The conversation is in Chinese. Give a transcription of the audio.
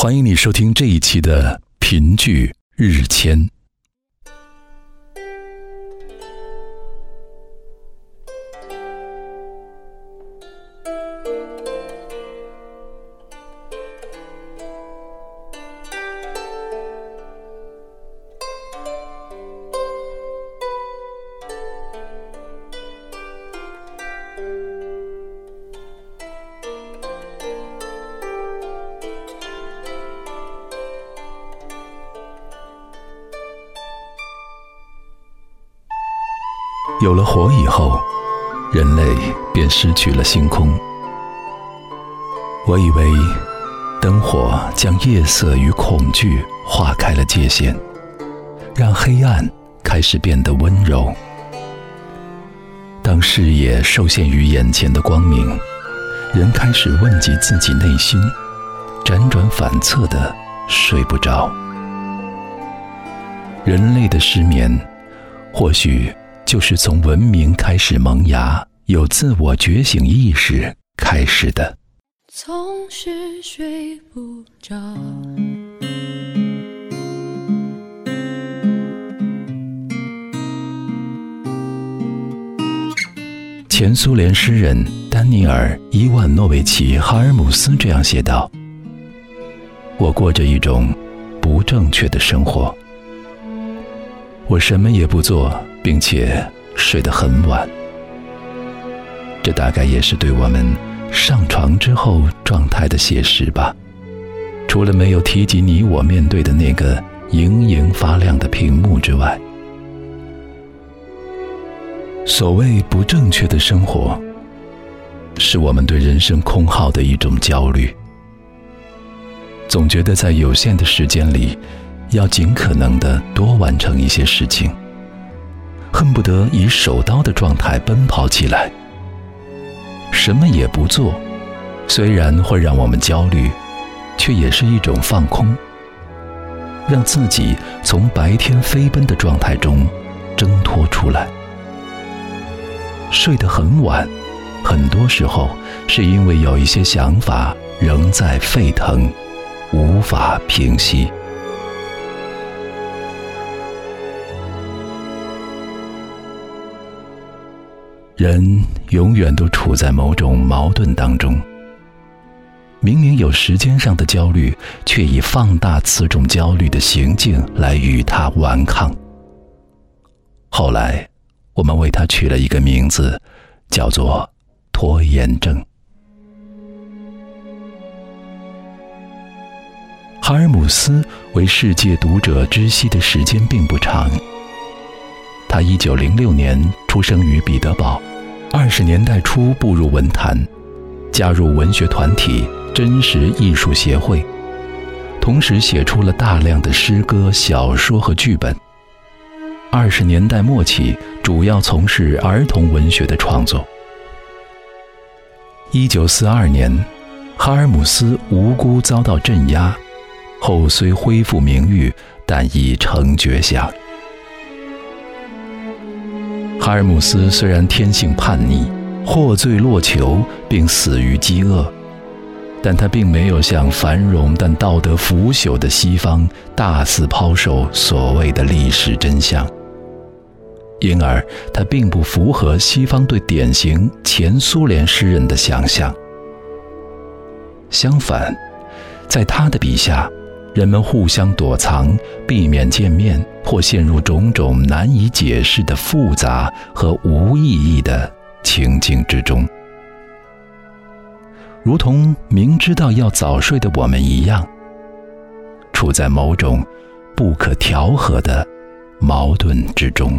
欢迎你收听这一期的评剧日签。有了火以后，人类便失去了星空。我以为灯火将夜色与恐惧划开了界限，让黑暗开始变得温柔。当视野受限于眼前的光明，人开始问及自己内心，辗转反侧的睡不着。人类的失眠，或许。就是从文明开始萌芽、有自我觉醒意识开始的。总是睡不着。前苏联诗人丹尼尔·伊万诺维奇·哈尔姆斯这样写道：“我过着一种不正确的生活，我什么也不做。”并且睡得很晚，这大概也是对我们上床之后状态的写实吧。除了没有提及你我面对的那个莹莹发亮的屏幕之外，所谓不正确的生活，是我们对人生空耗的一种焦虑。总觉得在有限的时间里，要尽可能的多完成一些事情。恨不得以手刀的状态奔跑起来，什么也不做，虽然会让我们焦虑，却也是一种放空，让自己从白天飞奔的状态中挣脱出来。睡得很晚，很多时候是因为有一些想法仍在沸腾，无法平息。人永远都处在某种矛盾当中。明明有时间上的焦虑，却以放大此种焦虑的行径来与它顽抗。后来，我们为它取了一个名字，叫做拖延症。哈尔姆斯为世界读者知悉的时间并不长。他一九零六年出生于彼得堡。二十年代初步入文坛，加入文学团体真实艺术协会，同时写出了大量的诗歌、小说和剧本。二十年代末期，主要从事儿童文学的创作。一九四二年，哈尔姆斯无辜遭到镇压，后虽恢复名誉，但已成绝响。哈尔姆斯虽然天性叛逆，获罪落囚，并死于饥饿，但他并没有向繁荣但道德腐朽的西方大肆抛售所谓的历史真相，因而他并不符合西方对典型前苏联诗人的想象。相反，在他的笔下。人们互相躲藏，避免见面，或陷入种种难以解释的复杂和无意义的情境之中，如同明知道要早睡的我们一样，处在某种不可调和的矛盾之中。